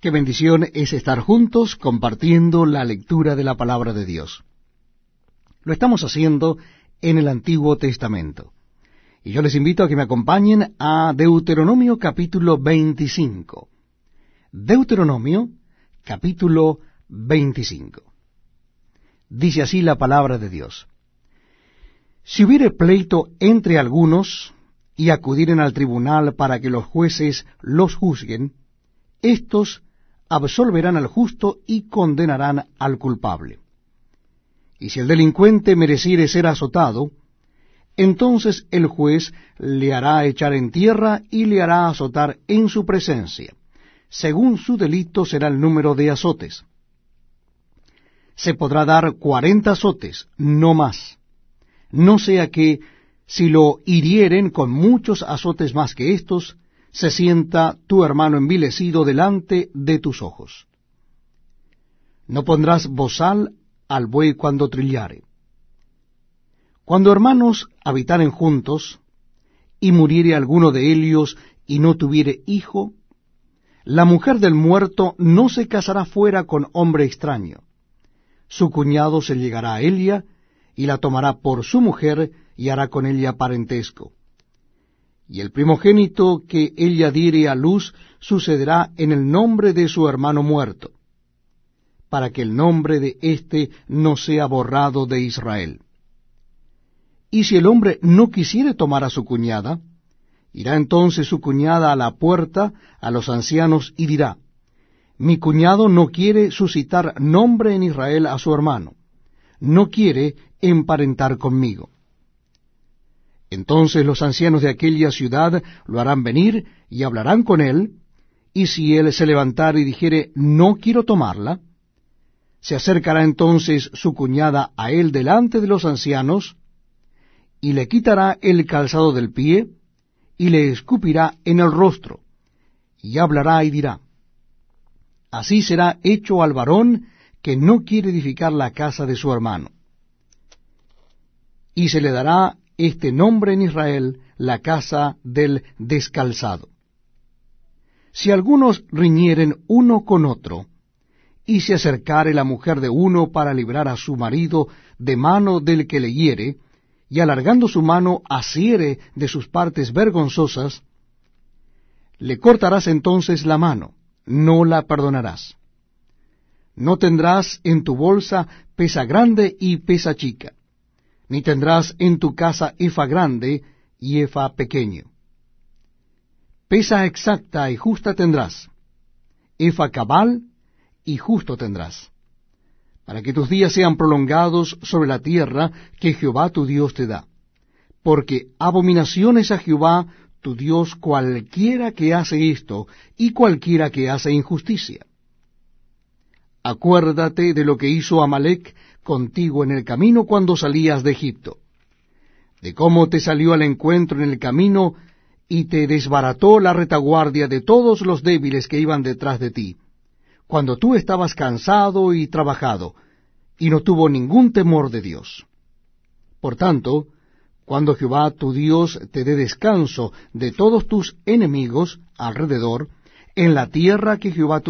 Qué bendición es estar juntos compartiendo la lectura de la palabra de Dios. Lo estamos haciendo en el Antiguo Testamento. Y yo les invito a que me acompañen a Deuteronomio capítulo 25. Deuteronomio capítulo 25. Dice así la palabra de Dios. Si hubiere pleito entre algunos y acudieren al tribunal para que los jueces los juzguen, estos absolverán al justo y condenarán al culpable. Y si el delincuente mereciere ser azotado, entonces el juez le hará echar en tierra y le hará azotar en su presencia. Según su delito será el número de azotes. Se podrá dar cuarenta azotes, no más. No sea que, si lo hirieren con muchos azotes más que estos, se sienta tu hermano envilecido delante de tus ojos. No pondrás bozal al buey cuando trillare. Cuando hermanos habitaren juntos, y muriere alguno de ellos y no tuviere hijo, la mujer del muerto no se casará fuera con hombre extraño. Su cuñado se llegará a ella, y la tomará por su mujer, y hará con ella parentesco y el primogénito que ella diere a luz sucederá en el nombre de su hermano muerto, para que el nombre de éste no sea borrado de Israel. Y si el hombre no quisiere tomar a su cuñada, irá entonces su cuñada a la puerta a los ancianos y dirá, Mi cuñado no quiere suscitar nombre en Israel a su hermano, no quiere emparentar conmigo. Entonces los ancianos de aquella ciudad lo harán venir y hablarán con él, y si él se levantare y dijere, no quiero tomarla, se acercará entonces su cuñada a él delante de los ancianos, y le quitará el calzado del pie, y le escupirá en el rostro, y hablará y dirá, Así será hecho al varón que no quiere edificar la casa de su hermano. Y se le dará este nombre en Israel la casa del descalzado. Si algunos riñieren uno con otro, y se acercare la mujer de uno para librar a su marido de mano del que le hiere, y alargando su mano asiere de sus partes vergonzosas, le cortarás entonces la mano, no la perdonarás. No tendrás en tu bolsa pesa grande y pesa chica ni tendrás en tu casa efa grande y efa pequeño. Pesa exacta y justa tendrás, efa cabal y justo tendrás, para que tus días sean prolongados sobre la tierra que Jehová tu Dios te da. Porque abominación es a Jehová tu Dios cualquiera que hace esto y cualquiera que hace injusticia. Acuérdate de lo que hizo Amalek contigo en el camino cuando salías de Egipto, de cómo te salió al encuentro en el camino y te desbarató la retaguardia de todos los débiles que iban detrás de ti, cuando tú estabas cansado y trabajado, y no tuvo ningún temor de Dios. Por tanto, cuando Jehová tu Dios te dé descanso de todos tus enemigos alrededor, en la tierra que Jehová tu